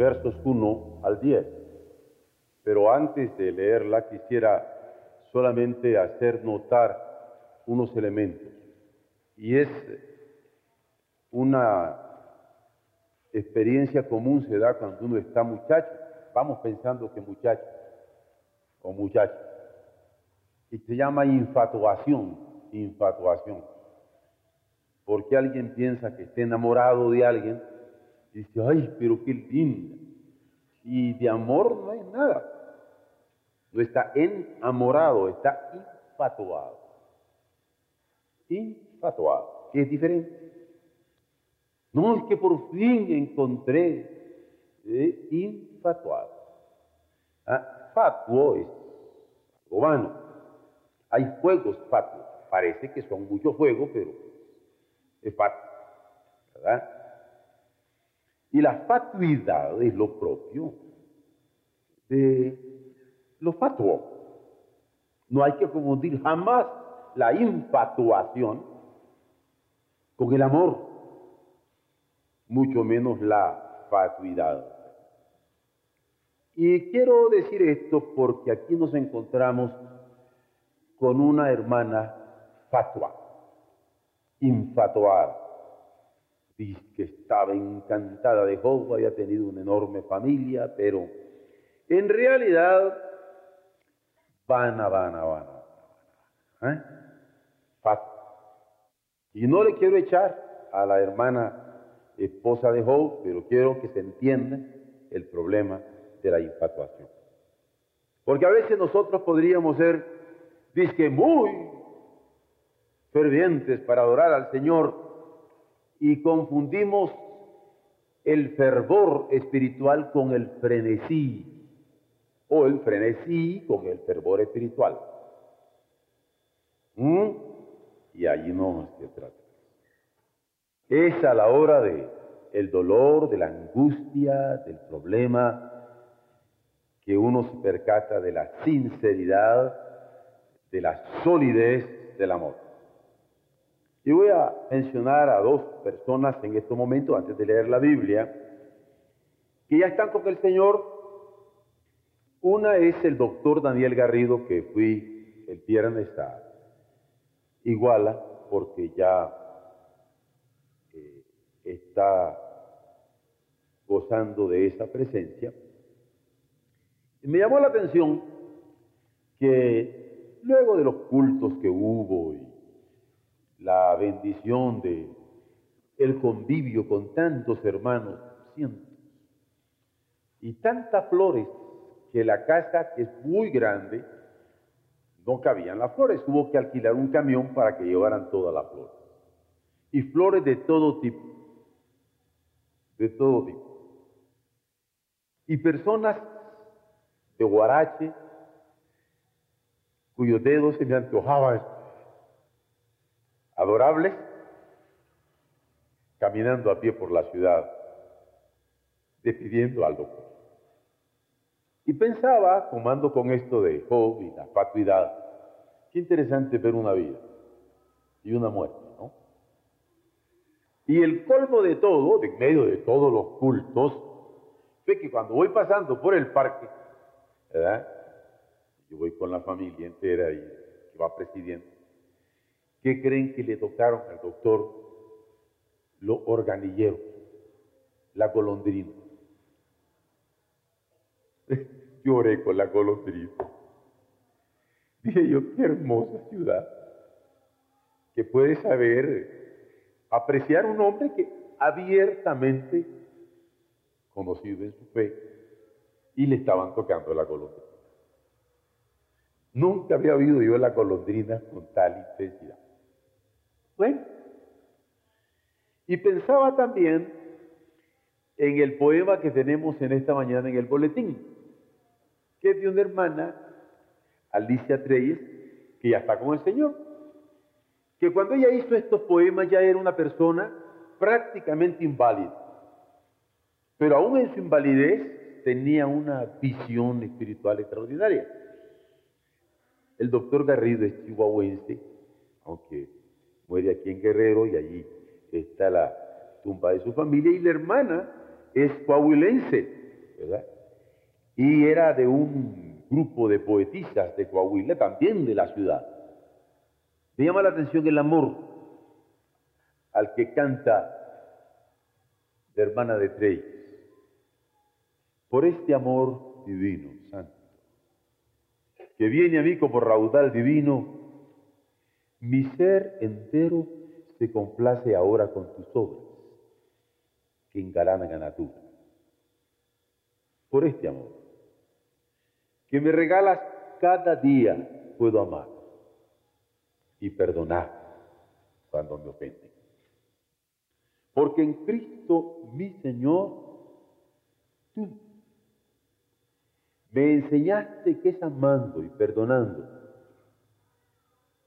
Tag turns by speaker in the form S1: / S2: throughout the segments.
S1: Versos 1 al 10. Pero antes de leerla quisiera solamente hacer notar unos elementos. Y es una experiencia común se da cuando uno está muchacho. Vamos pensando que muchacho o muchacha. Y se llama infatuación, infatuación. Porque alguien piensa que está enamorado de alguien dice, ay, pero qué lindo. Y de amor no hay nada. No está enamorado, está infatuado. Infatuado, que es diferente. No, es que por fin encontré eh, infatuado. Ah, fatuo es algo vano. Hay fuegos fatuos. Parece que son muchos fuegos, pero es fatuo. ¿Verdad? Y la fatuidad es lo propio de lo fatuo. No hay que confundir jamás la infatuación con el amor mucho menos la fatuidad. Y quiero decir esto porque aquí nos encontramos con una hermana fatua, infatuada. Dice que estaba encantada de Job, había tenido una enorme familia, pero en realidad, vana, vana, vana, vana. ¿eh? Y no le quiero echar a la hermana esposa de Job, pero quiero que se entienda el problema de la infatuación. Porque a veces nosotros podríamos ser, disque, muy fervientes para adorar al Señor y confundimos el fervor espiritual con el frenesí o el frenesí con el fervor espiritual. ¿Mm? Y allí no se trata. Es a la hora de el dolor, de la angustia, del problema, que uno se percata de la sinceridad, de la solidez del amor. Y voy a mencionar a dos personas en este momento, antes de leer la Biblia, que ya están con el Señor. Una es el doctor Daniel Garrido, que fui el viernes a Iguala, porque ya está gozando de esa presencia. Me llamó la atención que luego de los cultos que hubo y la bendición de el convivio con tantos hermanos, cientos, y tantas flores que la casa, que es muy grande, no cabían las flores. Hubo que alquilar un camión para que llevaran todas las flores. Y flores de todo tipo de todo tipo. Y personas de Guarache, cuyos dedos se me antojaban adorables, caminando a pie por la ciudad, despidiendo al doctor. Y pensaba, tomando con esto de Job y la fatuidad, qué interesante ver una vida y una muerte. Y el colmo de todo, de medio de todos los cultos, fue que cuando voy pasando por el parque, ¿verdad? Yo voy con la familia entera y que va presidiendo. ¿Qué creen que le tocaron al doctor los organilleros, la golondrina? Lloré con la golondrina. Dije yo, qué hermosa ciudad, que puede saber apreciar un hombre que abiertamente conocido en su fe y le estaban tocando la golondrina. Nunca había oído yo la golondrina con tal intensidad. Bueno, Y pensaba también en el poema que tenemos en esta mañana en el boletín, que es de una hermana, Alicia Treyes, que ya está con el Señor. Que cuando ella hizo estos poemas ya era una persona prácticamente inválida. Pero aún en su invalidez tenía una visión espiritual extraordinaria. El doctor Garrido es chihuahuense, aunque muere aquí en Guerrero y allí está la tumba de su familia, y la hermana es coahuilense, ¿verdad? Y era de un grupo de poetisas de Coahuila, también de la ciudad. Me llama la atención el amor al que canta la hermana de Trey. Por este amor divino, santo, que viene a mí como raudal divino, mi ser entero se complace ahora con tus obras que engalanan a natura. Por este amor, que me regalas cada día, puedo amar y perdonar cuando me ofenden. Porque en Cristo mi Señor, tú me enseñaste que es amando y perdonando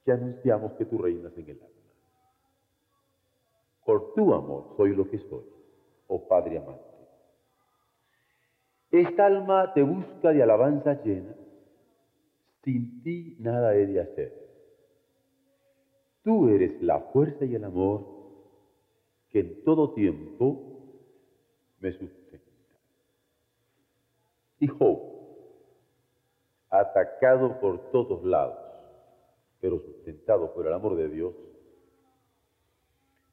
S1: que anunciamos que tú reinas en el alma. Por tu amor soy lo que soy oh Padre amante. Esta alma te busca de alabanza llena, sin ti nada he de hacer. Tú eres la fuerza y el amor que en todo tiempo me sustenta. Hijo, atacado por todos lados, pero sustentado por el amor de Dios,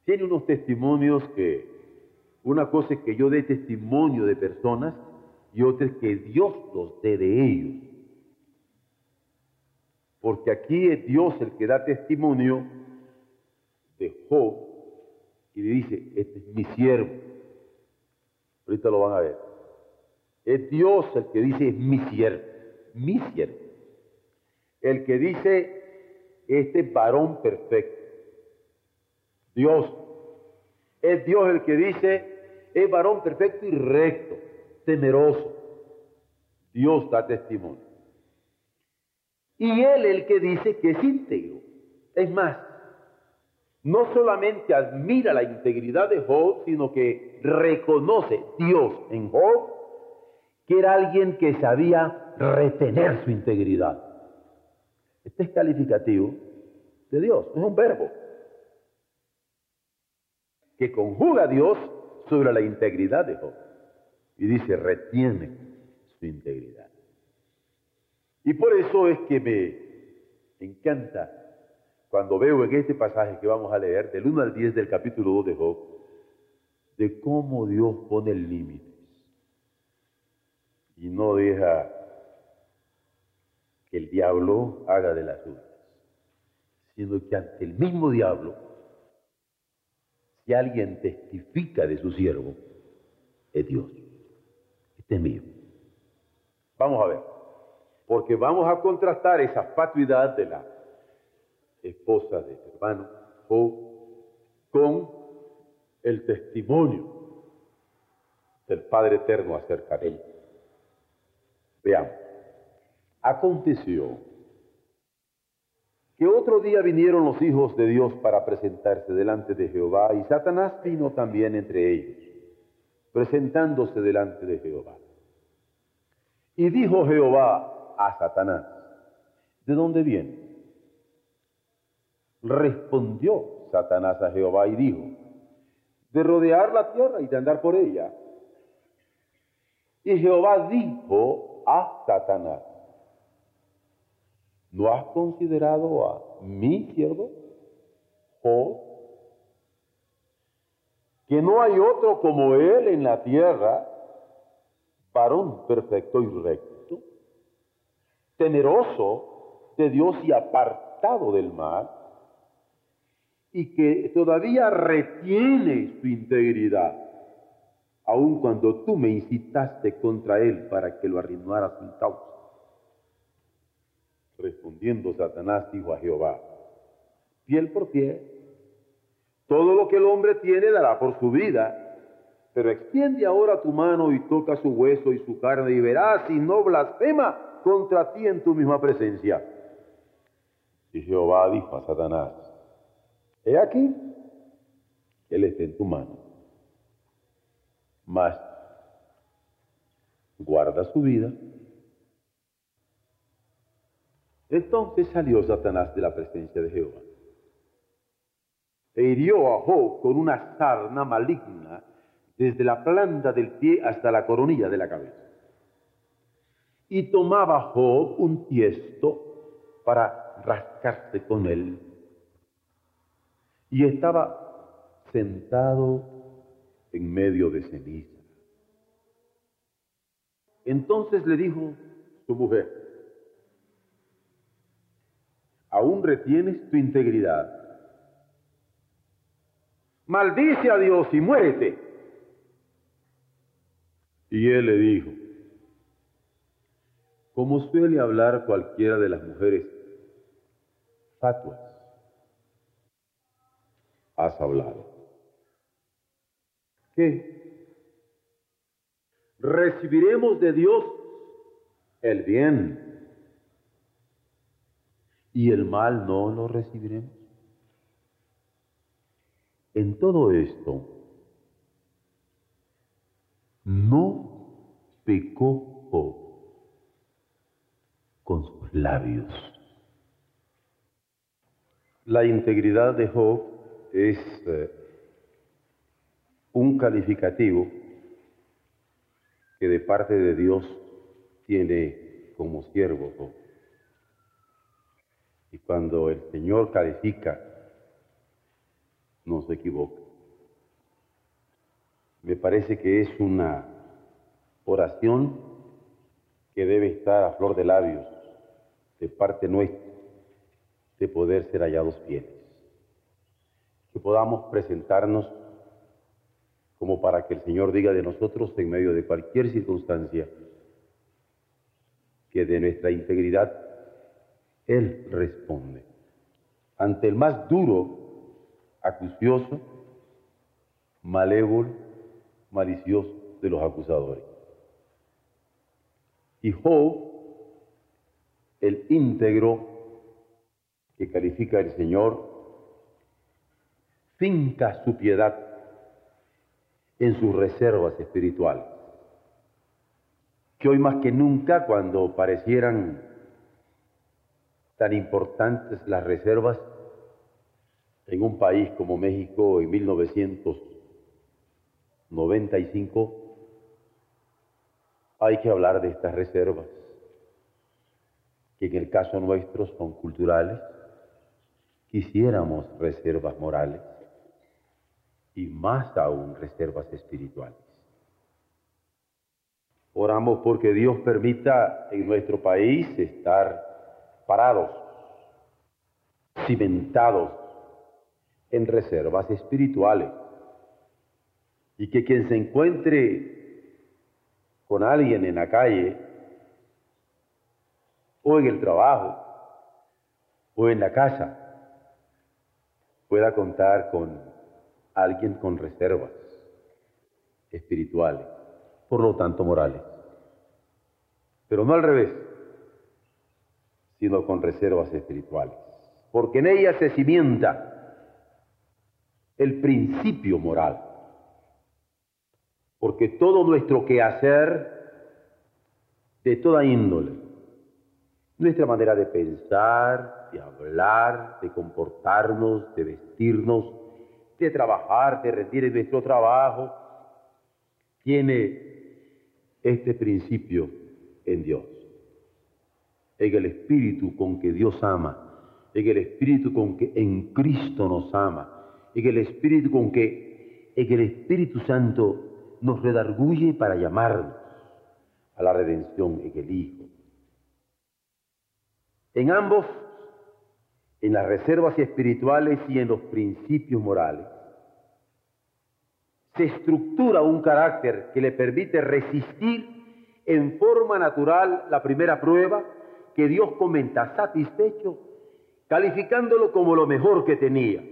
S1: tiene unos testimonios que una cosa es que yo dé testimonio de personas y otra es que Dios los dé de ellos. Porque aquí es Dios el que da testimonio de Job y le dice, este es mi siervo. Ahorita lo van a ver. Es Dios el que dice, es mi siervo, mi siervo. El que dice, este varón perfecto. Dios. Es Dios el que dice, es varón perfecto y recto, temeroso. Dios da testimonio. Y él el que dice que es íntegro. Es más, no solamente admira la integridad de Job, sino que reconoce Dios en Job que era alguien que sabía retener su integridad. Este es calificativo de Dios, es un verbo que conjuga a Dios sobre la integridad de Job. Y dice, retiene su integridad. Y por eso es que me encanta cuando veo en este pasaje que vamos a leer, del 1 al 10 del capítulo 2 de Job, de cómo Dios pone límites y no deja que el diablo haga de las suyas, sino que ante el mismo diablo si alguien testifica de su siervo, es Dios. Este es mío. Vamos a ver, porque vamos a contrastar esa fatuidad de la esposa de su hermano con el testimonio del Padre Eterno acerca de él. Veamos. Aconteció que otro día vinieron los hijos de Dios para presentarse delante de Jehová, y Satanás vino también entre ellos, presentándose delante de Jehová. Y dijo Jehová a Satanás, ¿de dónde viene? Respondió Satanás a Jehová y dijo, de rodear la tierra y de andar por ella. Y Jehová dijo a Satanás, ¿No has considerado a mi siervo, Job? Que no hay otro como él en la tierra, varón perfecto y recto, temeroso de Dios y apartado del mal, y que todavía retiene su integridad, aun cuando tú me incitaste contra él para que lo arruinara sin causa. Respondiendo Satanás dijo a Jehová, piel por piel, Todo lo que el hombre tiene dará por su vida, pero extiende ahora tu mano y toca su hueso y su carne y verás si no blasfema contra ti en tu misma presencia. Y Jehová dijo a Satanás, he aquí, él está en tu mano, mas guarda su vida. Entonces salió Satanás de la presencia de Jehová e hirió a Job con una sarna maligna desde la planta del pie hasta la coronilla de la cabeza. Y tomaba Job un tiesto para rascarse con él. Y estaba sentado en medio de ceniza. Entonces le dijo su mujer, ¿aún retienes tu integridad? maldice a Dios y muérete. Y él le dijo, como suele hablar cualquiera de las mujeres fatuas, has hablado. ¿Qué? Recibiremos de Dios el bien y el mal no lo recibiremos. En todo esto, no pecó con sus labios. La integridad de Job es eh, un calificativo que de parte de Dios tiene como siervo Job. Y cuando el Señor califica no se equivoca. Me parece que es una oración que debe estar a flor de labios de parte nuestra de poder ser hallados fieles. Que podamos presentarnos como para que el Señor diga de nosotros en medio de cualquier circunstancia que de nuestra integridad Él responde. Ante el más duro acucioso, malévolo, malicioso de los acusadores. Y Job, el íntegro que califica el Señor, finca su piedad en sus reservas espirituales, que hoy más que nunca, cuando parecieran tan importantes las reservas, en un país como México en 1995, hay que hablar de estas reservas, que en el caso nuestro son culturales, quisiéramos reservas morales y más aún reservas espirituales. Oramos porque Dios permita en nuestro país estar parados, cimentados en reservas espirituales. Y que quien se encuentre con alguien en la calle, o en el trabajo, o en la casa, pueda contar con alguien con reservas espirituales, por lo tanto morales. Pero no al revés, sino con reservas espirituales, porque en ella se cimienta el principio moral. Porque todo nuestro quehacer, de toda índole, nuestra manera de pensar, de hablar, de comportarnos, de vestirnos, de trabajar, de rendir en nuestro trabajo, tiene este principio en Dios, en el espíritu con que Dios ama, en el espíritu con que en Cristo nos ama en el Espíritu con que en el Espíritu Santo nos redarguye para llamarnos a la redención en el Hijo. En ambos, en las reservas espirituales y en los principios morales, se estructura un carácter que le permite resistir en forma natural la primera prueba que Dios comenta satisfecho, calificándolo como lo mejor que tenía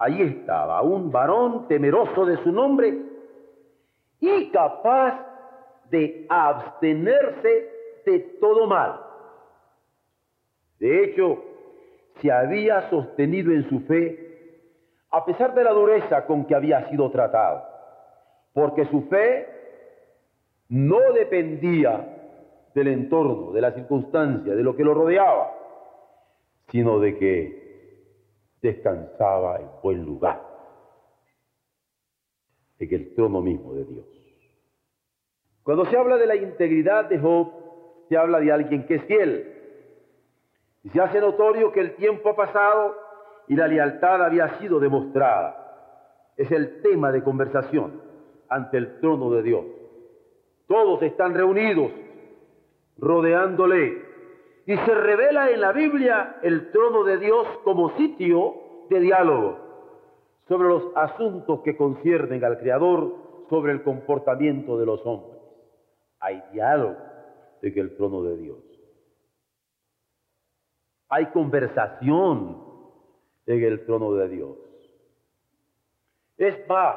S1: Allí estaba un varón temeroso de su nombre y capaz de abstenerse de todo mal. De hecho, se había sostenido en su fe a pesar de la dureza con que había sido tratado, porque su fe no dependía del entorno, de la circunstancia, de lo que lo rodeaba, sino de que descansaba en buen lugar, en el trono mismo de Dios. Cuando se habla de la integridad de Job, se habla de alguien que es fiel. Y se hace notorio que el tiempo ha pasado y la lealtad había sido demostrada. Es el tema de conversación ante el trono de Dios. Todos están reunidos rodeándole y se revela en la Biblia el trono de Dios como sitio de diálogo sobre los asuntos que conciernen al Creador, sobre el comportamiento de los hombres. Hay diálogo en el trono de Dios. Hay conversación en el trono de Dios. Es más,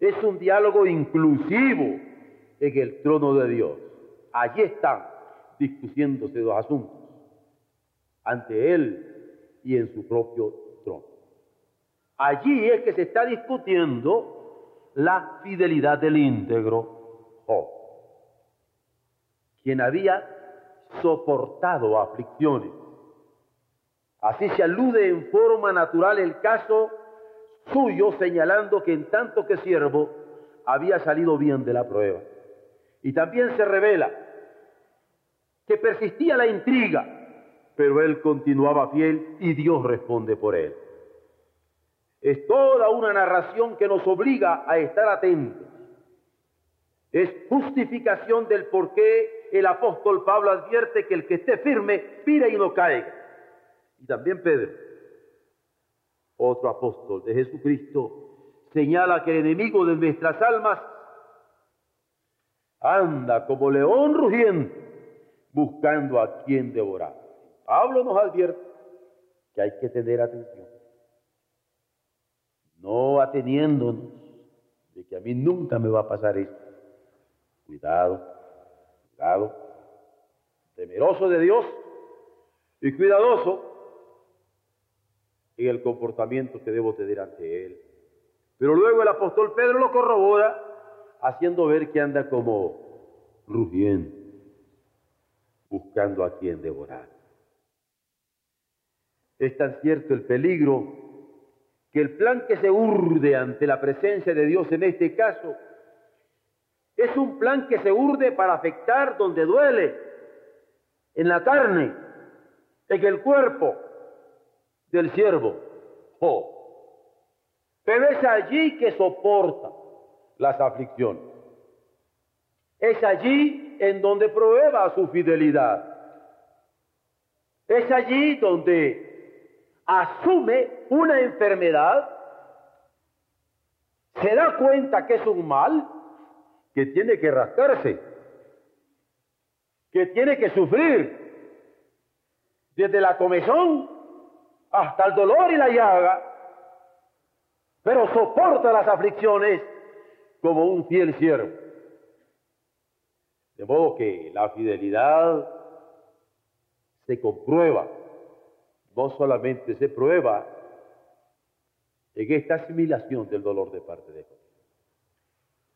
S1: es un diálogo inclusivo en el trono de Dios. Allí están discutiéndose dos asuntos, ante Él y en su propio trono. Allí es que se está discutiendo la fidelidad del íntegro Job, quien había soportado aflicciones Así se alude en forma natural el caso suyo, señalando que en tanto que siervo había salido bien de la prueba. Y también se revela que persistía la intriga, pero él continuaba fiel y Dios responde por él. Es toda una narración que nos obliga a estar atentos. Es justificación del por qué el apóstol Pablo advierte que el que esté firme, pire y no caiga. Y también Pedro, otro apóstol de Jesucristo, señala que el enemigo de nuestras almas anda como león rugiente buscando a quien devorar. Pablo nos advierte que hay que tener atención, no ateniéndonos de que a mí nunca me va a pasar esto. Cuidado, cuidado, temeroso de Dios y cuidadoso en el comportamiento que debo tener ante Él. Pero luego el apóstol Pedro lo corrobora haciendo ver que anda como rugiendo, buscando a quien devorar. Es tan cierto el peligro que el plan que se urde ante la presencia de Dios en este caso es un plan que se urde para afectar donde duele, en la carne, en el cuerpo, del siervo Job. Pero es allí que soporta las aflicciones. Es allí en donde prueba su fidelidad. Es allí donde asume una enfermedad, se da cuenta que es un mal, que tiene que rascarse, que tiene que sufrir desde la comezón hasta el dolor y la llaga, pero soporta las aflicciones como un fiel siervo. De modo que la fidelidad se comprueba, no solamente se prueba en esta asimilación del dolor de parte de Dios.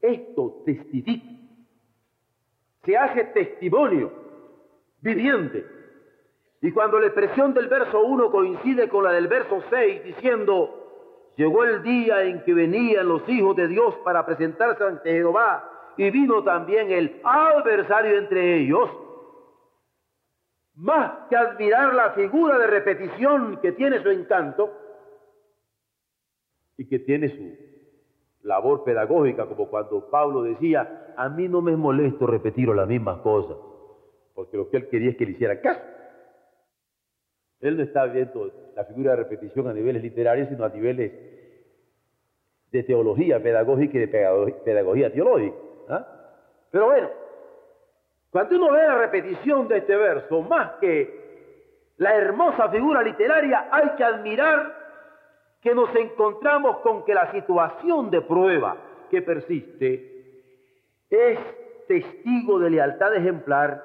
S1: Esto testifica, se hace testimonio viviente y cuando la expresión del verso 1 coincide con la del verso 6, diciendo, llegó el día en que venían los hijos de Dios para presentarse ante Jehová, y vino también el adversario entre ellos, más que admirar la figura de repetición que tiene su encanto y que tiene su labor pedagógica, como cuando Pablo decía, a mí no me es molesto repetir las mismas cosas, porque lo que él quería es que le hiciera caso. Él no está viendo la figura de repetición a niveles literarios, sino a niveles de teología pedagógica y de pedagogía, teológica. ¿Ah? Pero bueno, cuando uno ve la repetición de este verso, más que la hermosa figura literaria, hay que admirar que nos encontramos con que la situación de prueba que persiste es testigo de lealtad ejemplar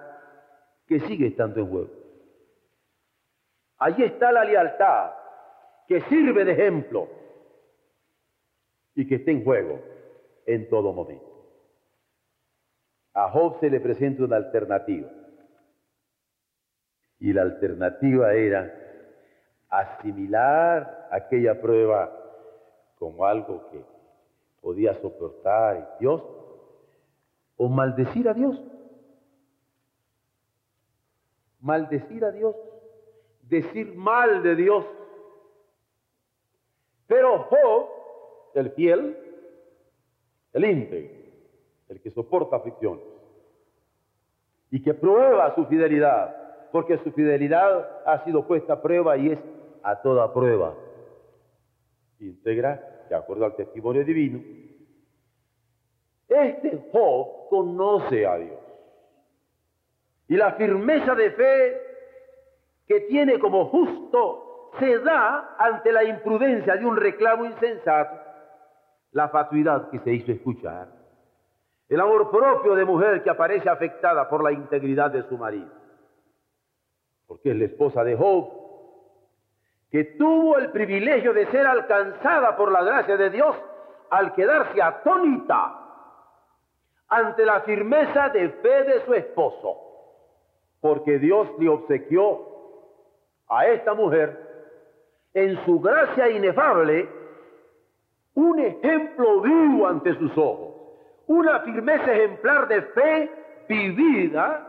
S1: que sigue estando en juego. Allí está la lealtad que sirve de ejemplo y que está en juego en todo momento. A Job se le presenta una alternativa. Y la alternativa era asimilar aquella prueba como algo que podía soportar Dios o maldecir a Dios. Maldecir a Dios, decir mal de Dios. Pero Job, el fiel, el íntegro, el que soporta aflicciones y que prueba su fidelidad, porque su fidelidad ha sido puesta a prueba y es a toda prueba íntegra, de acuerdo al testimonio divino. Este Job conoce a Dios y la firmeza de fe que tiene como justo se da ante la imprudencia de un reclamo insensato, la fatuidad que se hizo escuchar el amor propio de mujer que aparece afectada por la integridad de su marido, porque es la esposa de Job, que tuvo el privilegio de ser alcanzada por la gracia de Dios al quedarse atónita ante la firmeza de fe de su esposo, porque Dios le obsequió a esta mujer en su gracia inefable un ejemplo vivo ante sus ojos una firmeza ejemplar de fe vivida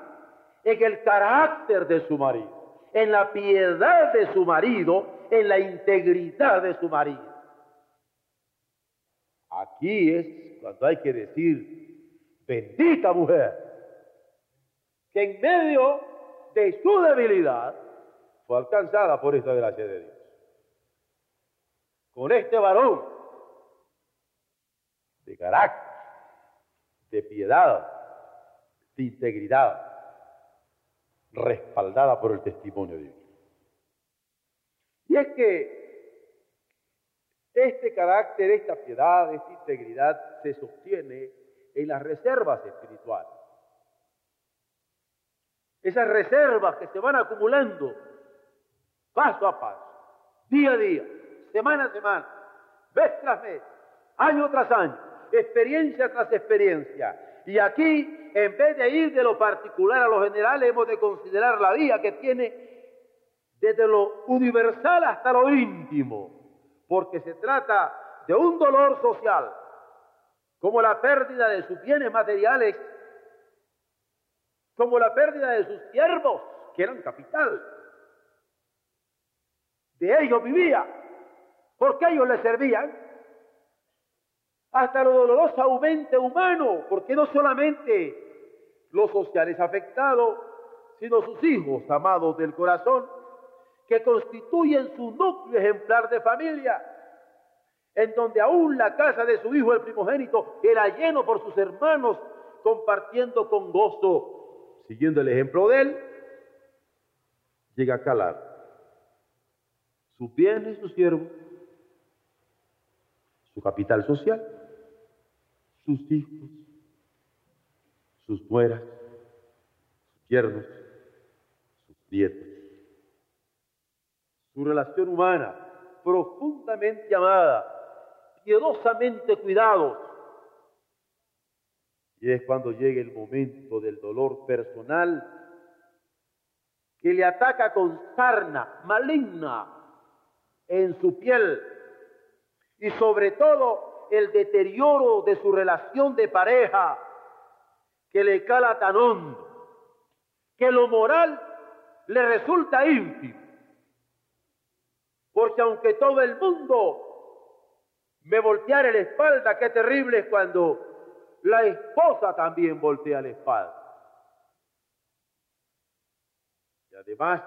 S1: en el carácter de su marido, en la piedad de su marido, en la integridad de su marido. Aquí es cuando hay que decir, bendita mujer, que en medio de su debilidad fue alcanzada por esta gracia de Dios. Con este varón de carácter de piedad, de integridad, respaldada por el testimonio divino. Y es que este carácter, esta piedad, esta integridad se sostiene en las reservas espirituales. Esas reservas que se van acumulando paso a paso, día a día, semana a semana, vez tras vez, año tras año, experiencia tras experiencia. Y aquí, en vez de ir de lo particular a lo general, hemos de considerar la vía que tiene desde lo universal hasta lo íntimo, porque se trata de un dolor social, como la pérdida de sus bienes materiales, como la pérdida de sus siervos, que eran capital. De ellos vivía, porque ellos le servían hasta lo dolorosamente humano, porque no solamente los sociales afectados, sino sus hijos amados del corazón, que constituyen su núcleo ejemplar de familia, en donde aún la casa de su hijo el primogénito era lleno por sus hermanos, compartiendo con gozo, siguiendo el ejemplo de él, llega a calar sus bienes, su siervo, su capital social sus hijos, sus nueras, sus yernos, sus nietos. Su relación humana, profundamente amada, piedosamente cuidados. Y es cuando llega el momento del dolor personal que le ataca con sarna maligna en su piel y sobre todo el deterioro de su relación de pareja que le cala tan hondo, que lo moral le resulta ínfimo. Porque aunque todo el mundo me volteara la espalda, qué terrible es cuando la esposa también voltea la espalda. Y además,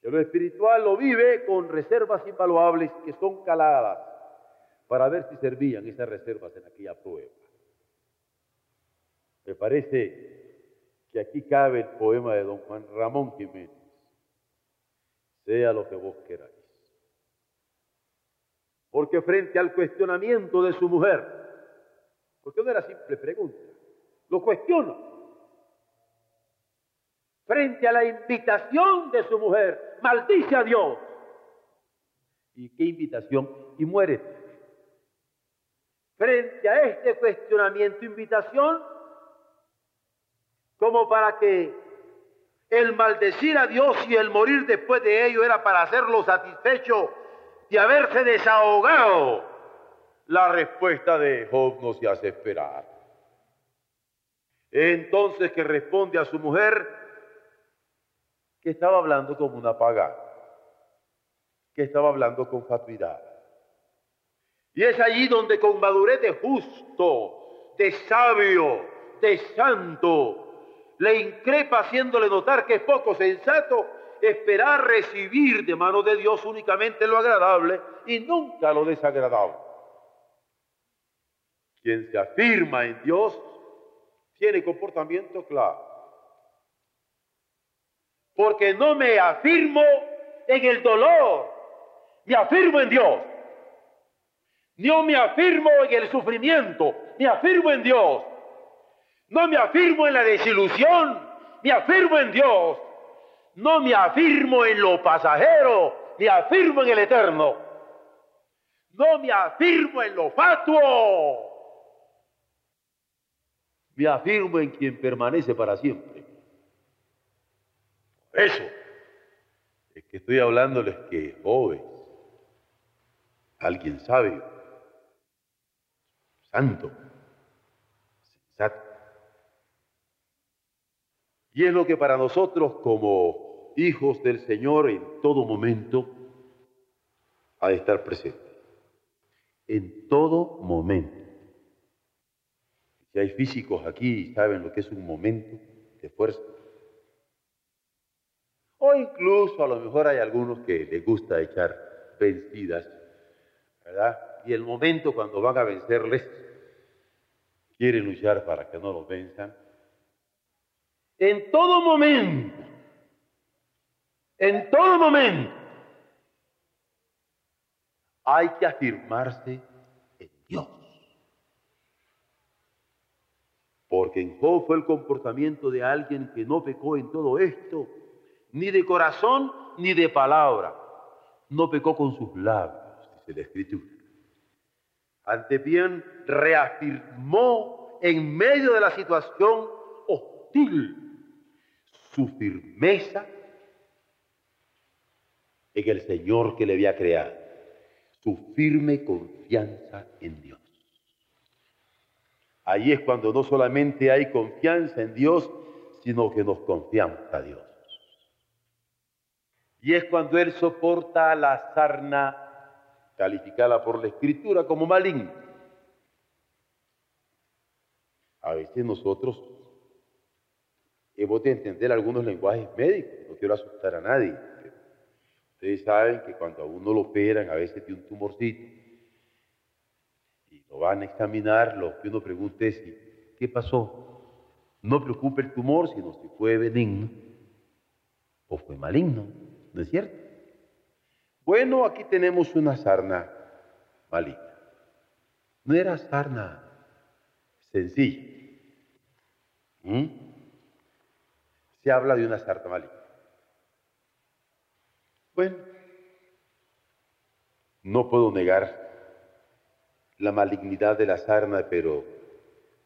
S1: que lo espiritual lo vive con reservas invaluables que son caladas para ver si servían esas reservas en aquella prueba. Me parece que aquí cabe el poema de don Juan Ramón Jiménez, sea lo que vos queráis. Porque frente al cuestionamiento de su mujer, porque no era simple pregunta, lo cuestiona. Frente a la invitación de su mujer, maldice a Dios. ¿Y qué invitación? Y muere. Frente a este cuestionamiento, invitación, como para que el maldecir a Dios y el morir después de ello era para hacerlo satisfecho de haberse desahogado, la respuesta de Job no se hace esperar. Entonces que responde a su mujer que estaba hablando como una pagana, que estaba hablando con fatuidad. Y es allí donde con madurez de justo, de sabio, de santo, le increpa haciéndole notar que es poco sensato esperar recibir de mano de Dios únicamente lo agradable y nunca lo desagradable. Quien se afirma en Dios tiene comportamiento claro. Porque no me afirmo en el dolor, me afirmo en Dios. No me afirmo en el sufrimiento, me afirmo en Dios. No me afirmo en la desilusión, me afirmo en Dios. No me afirmo en lo pasajero, me afirmo en el eterno. No me afirmo en lo fatuo. Me afirmo en quien permanece para siempre. Eso es que estoy hablándoles que joven, alguien sabio, santo, sensato. Y es lo que para nosotros como hijos del Señor en todo momento ha de estar presente. En todo momento. Si hay físicos aquí saben lo que es un momento de fuerza. O incluso a lo mejor hay algunos que les gusta echar vencidas, ¿verdad? Y el momento cuando van a vencerles, quieren luchar para que no los venzan. En todo momento en todo momento hay que afirmarse en Dios. Porque en Job fue el comportamiento de alguien que no pecó en todo esto, ni de corazón ni de palabra. No pecó con sus labios, dice la Escritura. Ante bien reafirmó en medio de la situación hostil su firmeza en el Señor que le había creado, su firme confianza en Dios. Ahí es cuando no solamente hay confianza en Dios, sino que nos confiamos a Dios. Y es cuando Él soporta la sarna calificada por la Escritura como maligna. A veces nosotros hemos de entender algunos lenguajes médicos, no quiero asustar a nadie, Ustedes saben que cuando a uno lo operan, a veces de un tumorcito, y lo van a examinar, lo que uno pregunta es, ¿qué pasó? No preocupe el tumor, sino si fue benigno o fue maligno, ¿no es cierto? Bueno, aquí tenemos una sarna maligna. No era sarna sencilla. ¿Mm? Se habla de una sarna maligna. Bueno, no puedo negar la malignidad de la sarna, pero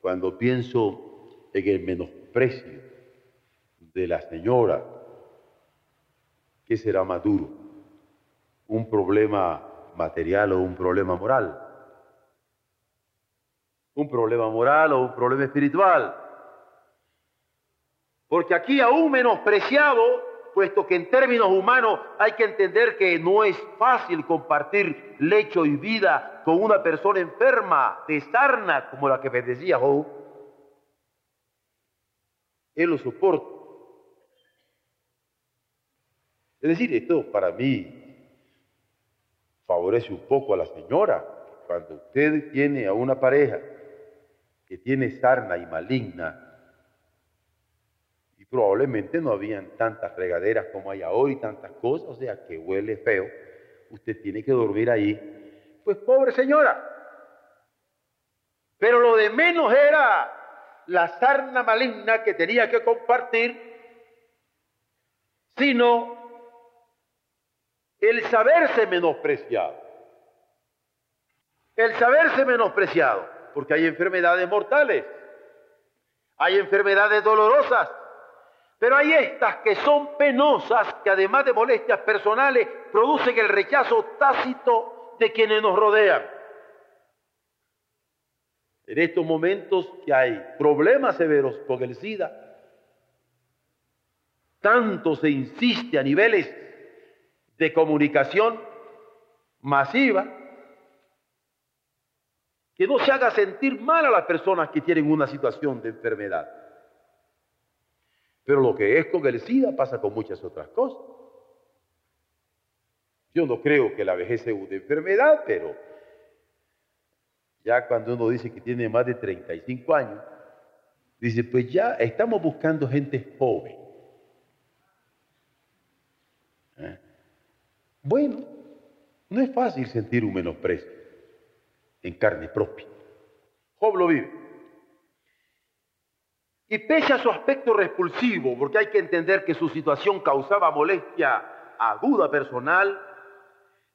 S1: cuando pienso en el menosprecio de la señora, ¿qué será más duro? ¿Un problema material o un problema moral? ¿Un problema moral o un problema espiritual? Porque aquí aún menospreciado puesto que en términos humanos hay que entender que no es fácil compartir lecho y vida con una persona enferma de sarna como la que decía Job. Él lo soporta. Es decir, esto para mí favorece un poco a la señora. Cuando usted tiene a una pareja que tiene sarna y maligna, probablemente no habían tantas regaderas como hay ahora y tantas cosas, o sea que huele feo. Usted tiene que dormir ahí Pues pobre señora. Pero lo de menos era la sarna maligna que tenía que compartir, sino el saberse menospreciado. El saberse menospreciado, porque hay enfermedades mortales, hay enfermedades dolorosas, pero hay estas que son penosas, que además de molestias personales, producen el rechazo tácito de quienes nos rodean. En estos momentos que hay problemas severos con el SIDA, tanto se insiste a niveles de comunicación masiva que no se haga sentir mal a las personas que tienen una situación de enfermedad. Pero lo que es con el SIDA pasa con muchas otras cosas. Yo no creo que la vejez sea una enfermedad, pero ya cuando uno dice que tiene más de 35 años, dice, pues ya estamos buscando gente joven. Bueno, no es fácil sentir un menosprecio en carne propia. Job lo vive. Y pese a su aspecto repulsivo, porque hay que entender que su situación causaba molestia aguda personal,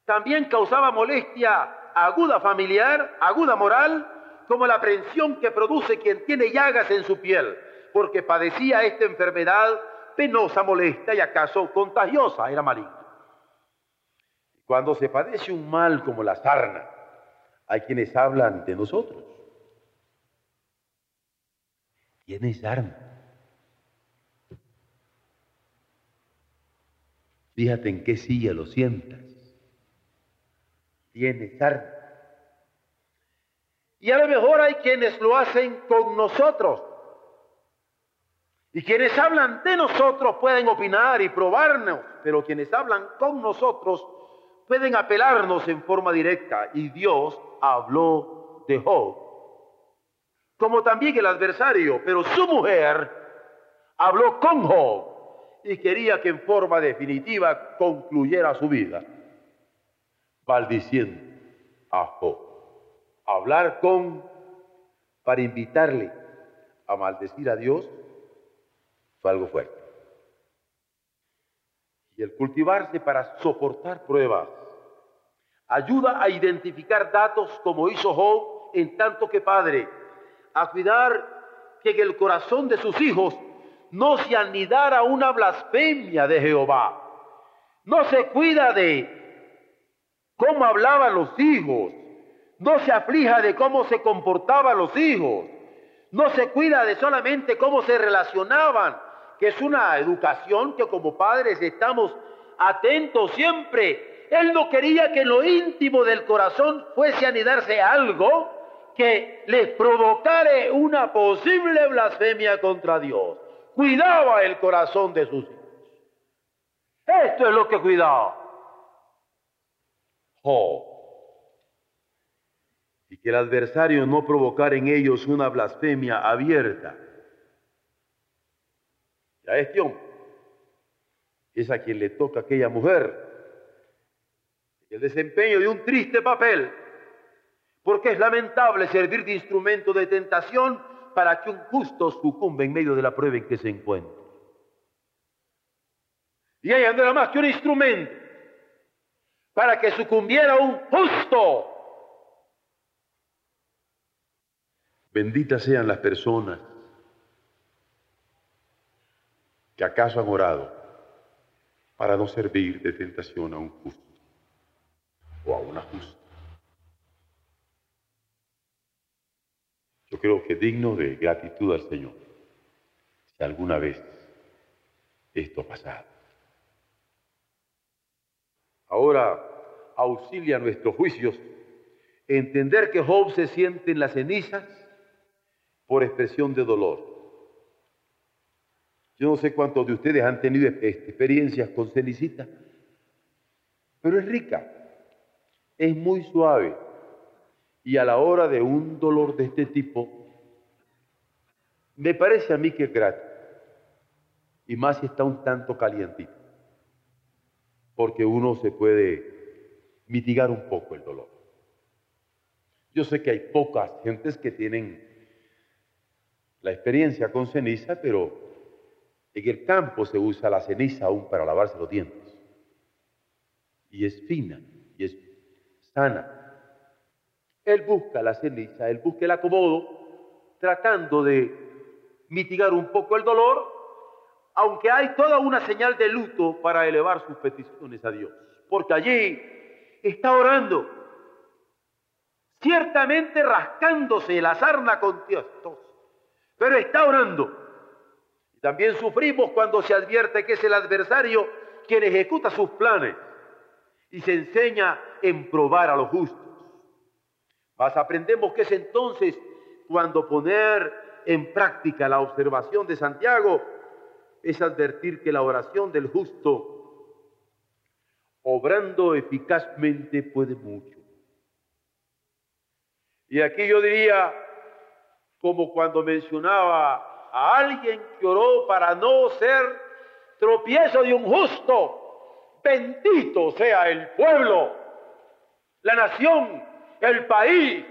S1: también causaba molestia aguda familiar, aguda moral, como la aprensión que produce quien tiene llagas en su piel, porque padecía esta enfermedad penosa, molesta y acaso contagiosa, era maligna. Cuando se padece un mal como la sarna, hay quienes hablan de nosotros. Tienes sarna. Fíjate en qué silla lo sientas. Tienes sarna. Y a lo mejor hay quienes lo hacen con nosotros. Y quienes hablan de nosotros pueden opinar y probarnos, pero quienes hablan con nosotros pueden apelarnos en forma directa. Y Dios habló de Job, como también el adversario, pero su mujer habló con Job y quería que en forma definitiva concluyera su vida, maldiciendo a Job. Hablar con para invitarle a maldecir a Dios fue algo fuerte y el cultivarse para soportar pruebas. Ayuda a identificar datos como hizo Job en tanto que padre, a cuidar que en el corazón de sus hijos no se anidara una blasfemia de Jehová. No se cuida de cómo hablaban los hijos, no se aflija de cómo se comportaban los hijos, no se cuida de solamente cómo se relacionaban, que es una educación que como padres estamos atentos siempre. Él no quería que en lo íntimo del corazón fuese a anidarse algo que les provocara una posible blasfemia contra Dios. Cuidaba el corazón de sus hijos. Esto es lo que cuidaba. Y que el adversario no provocara en ellos una blasfemia abierta a este es a quien le toca aquella mujer el desempeño de un triste papel, porque es lamentable servir de instrumento de tentación para que un justo sucumba en medio de la prueba en que se encuentra. Y ella no era más que un instrumento para que sucumbiera un justo. Benditas sean las personas que acaso han orado para no servir de tentación a un justo o a una justa. Yo creo que digno de gratitud al Señor si alguna vez esto ha pasado. Ahora auxilia nuestros juicios entender que Job se siente en las cenizas por expresión de dolor yo no sé cuántos de ustedes han tenido experiencias con cenicita, pero es rica, es muy suave y a la hora de un dolor de este tipo, me parece a mí que es gratis, y más si está un tanto calientito, porque uno se puede mitigar un poco el dolor. Yo sé que hay pocas gentes que tienen la experiencia con ceniza, pero en el campo se usa la ceniza aún para lavarse los dientes. Y es fina y es sana. Él busca la ceniza, él busca el acomodo, tratando de mitigar un poco el dolor, aunque hay toda una señal de luto para elevar sus peticiones a Dios. Porque allí está orando ciertamente rascándose la sarna con tiestos, pero está orando. También sufrimos cuando se advierte que es el adversario quien ejecuta sus planes y se enseña en probar a los justos. Mas aprendemos que es entonces cuando poner en práctica la observación de Santiago es advertir que la oración del justo, obrando eficazmente, puede mucho. Y aquí yo diría, como cuando mencionaba a alguien que oró para no ser tropiezo de un justo, bendito sea el pueblo, la nación, el país,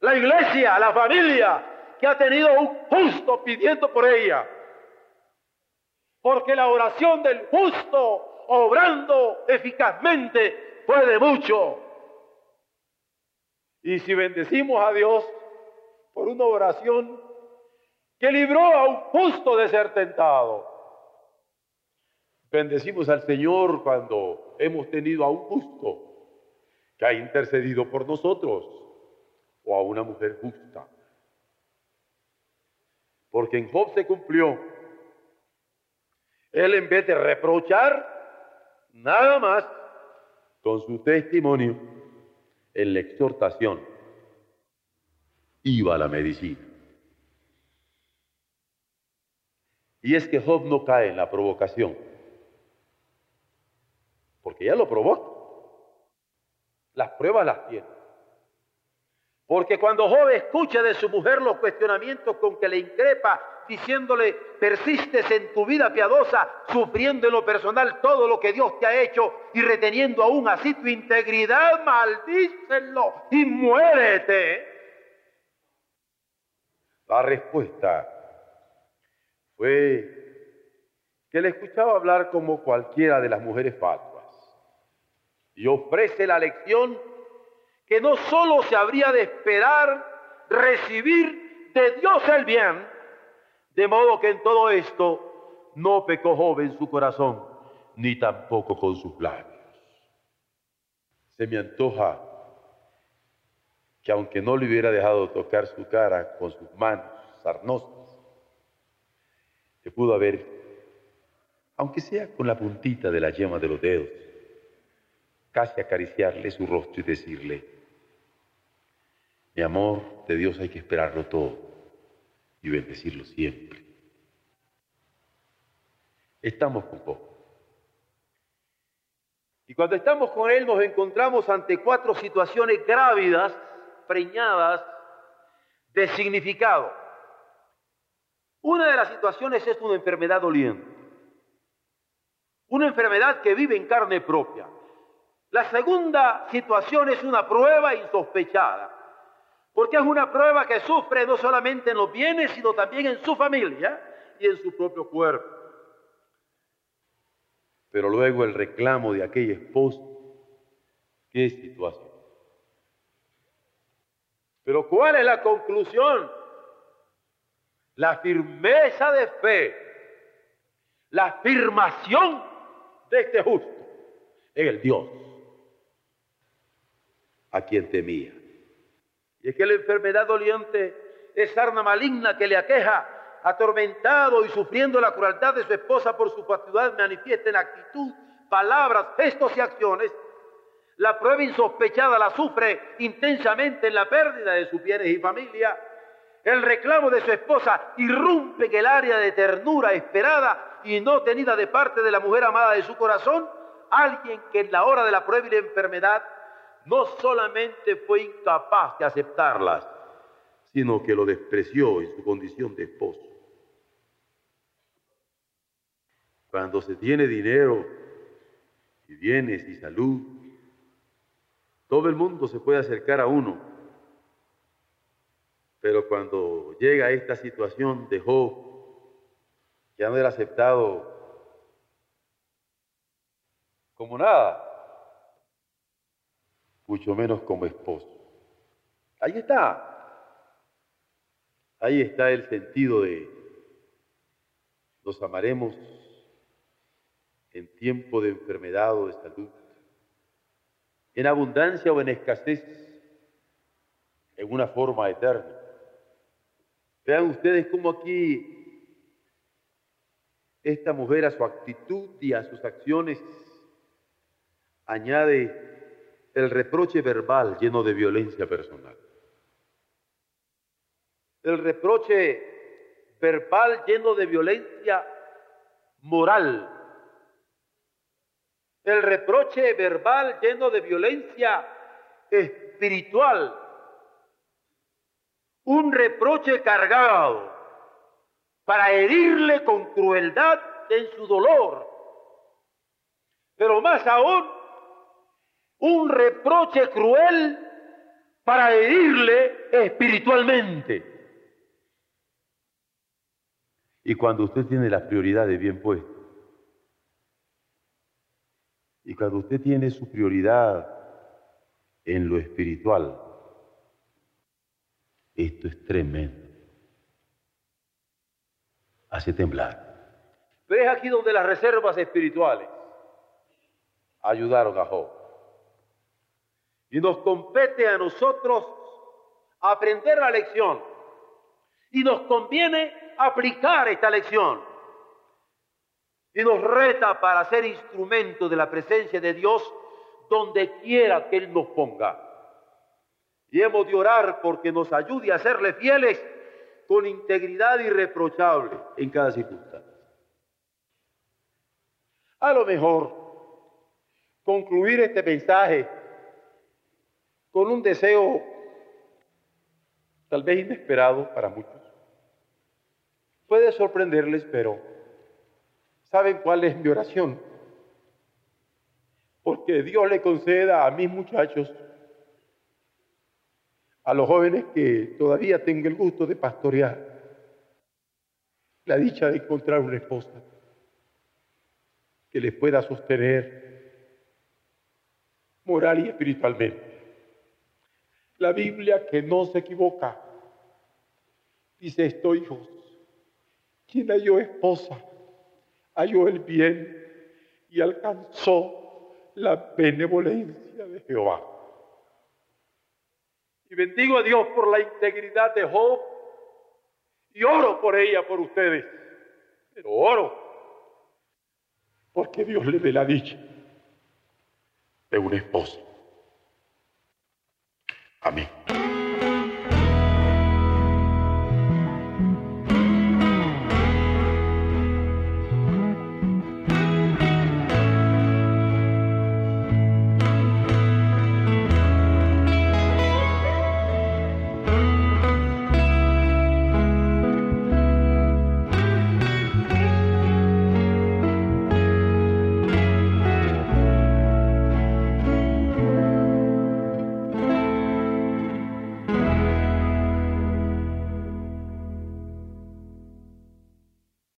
S1: la iglesia, la familia que ha tenido un justo pidiendo por ella. Porque la oración del justo, obrando eficazmente, puede mucho. Y si bendecimos a Dios por una oración que libró a un justo de ser tentado, bendecimos al Señor cuando hemos tenido a un justo que ha intercedido por nosotros o a una mujer justa. Porque en Job se cumplió. Él en vez de reprochar, nada más con su testimonio, en la exhortación iba la medicina. Y es que Job no cae en la provocación, porque ya lo probó. Las pruebas las tiene. Porque cuando Job escucha de su mujer los cuestionamientos con que le increpa, diciéndole, persistes en tu vida piadosa, sufriendo en lo personal todo lo que Dios te ha hecho y reteniendo aún así tu integridad, maldícelo y muérete. La respuesta fue que le escuchaba hablar como cualquiera de las mujeres fatuas y ofrece la lección que no solo se habría de esperar recibir de Dios el bien, de modo que en todo esto no pecó joven su corazón, ni tampoco con sus labios. Se me antoja que aunque no le hubiera dejado tocar su cara con sus manos sarnosas, se pudo haber, aunque sea con la puntita de la yema de los dedos, casi acariciarle su rostro y decirle, mi amor, de Dios hay que esperarlo todo y bendecirlo siempre. Estamos con poco. Y cuando estamos con Él nos encontramos ante cuatro situaciones grávidas, preñadas de significado. Una de las situaciones es una enfermedad doliente. Una enfermedad que vive en carne propia. La segunda situación es una prueba insospechada porque es una prueba que sufre no solamente en los bienes, sino también en su familia y en su propio cuerpo. Pero luego el reclamo de aquella esposa, qué situación. Pero ¿cuál es la conclusión? La firmeza de fe, la afirmación de este justo en el Dios a quien temía. Y es que la enfermedad doliente es arma maligna que le aqueja, atormentado y sufriendo la crueldad de su esposa por su fatuidad manifiesta en actitud, palabras, gestos y acciones. La prueba insospechada la sufre intensamente en la pérdida de sus bienes y familia. El reclamo de su esposa irrumpe en el área de ternura esperada y no tenida de parte de la mujer amada de su corazón, alguien que en la hora de la prueba y la enfermedad no solamente fue incapaz de aceptarlas, sino que lo despreció en su condición de esposo. Cuando se tiene dinero y bienes y salud, todo el mundo se puede acercar a uno Pero cuando llega esta situación de Job, ya no era aceptado como nada, mucho menos como esposo. Ahí está. Ahí está el sentido de nos amaremos en tiempo de enfermedad o de salud, en abundancia o en escasez, en una forma eterna. Vean ustedes cómo aquí esta mujer a su actitud y a sus acciones añade el reproche verbal lleno de violencia personal. El reproche verbal lleno de violencia moral. El reproche verbal lleno de violencia espiritual. Un reproche cargado para herirle con crueldad en su dolor. Pero más aún, un reproche cruel para herirle espiritualmente. Y cuando usted tiene las prioridades bien puestas, y cuando usted tiene su prioridad en lo espiritual, esto es tremendo. Hace temblar. Pero es aquí donde las reservas espirituales ayudaron a Job. Y nos compete a nosotros aprender la lección. Y nos conviene aplicar esta lección. Y nos reta para ser instrumento de la presencia de Dios donde quiera que Él nos ponga. Y hemos de orar porque nos ayude a serle fieles con integridad irreprochable en cada circunstancia. A lo mejor concluir este mensaje con un deseo tal vez inesperado para muchos. Puede sorprenderles, pero ¿saben cuál es mi oración? Porque Dios le conceda a mis muchachos, a los jóvenes que todavía tengo el gusto de pastorear, la dicha de encontrar una esposa que les pueda sostener moral y espiritualmente. La Biblia que no se equivoca dice esto, hijos, quien halló esposa, halló el bien y alcanzó la benevolencia de Jehová. Y bendigo a Dios por la integridad de Job y oro por ella, por ustedes. Pero oro porque Dios le dé la dicha de una esposa. Amém.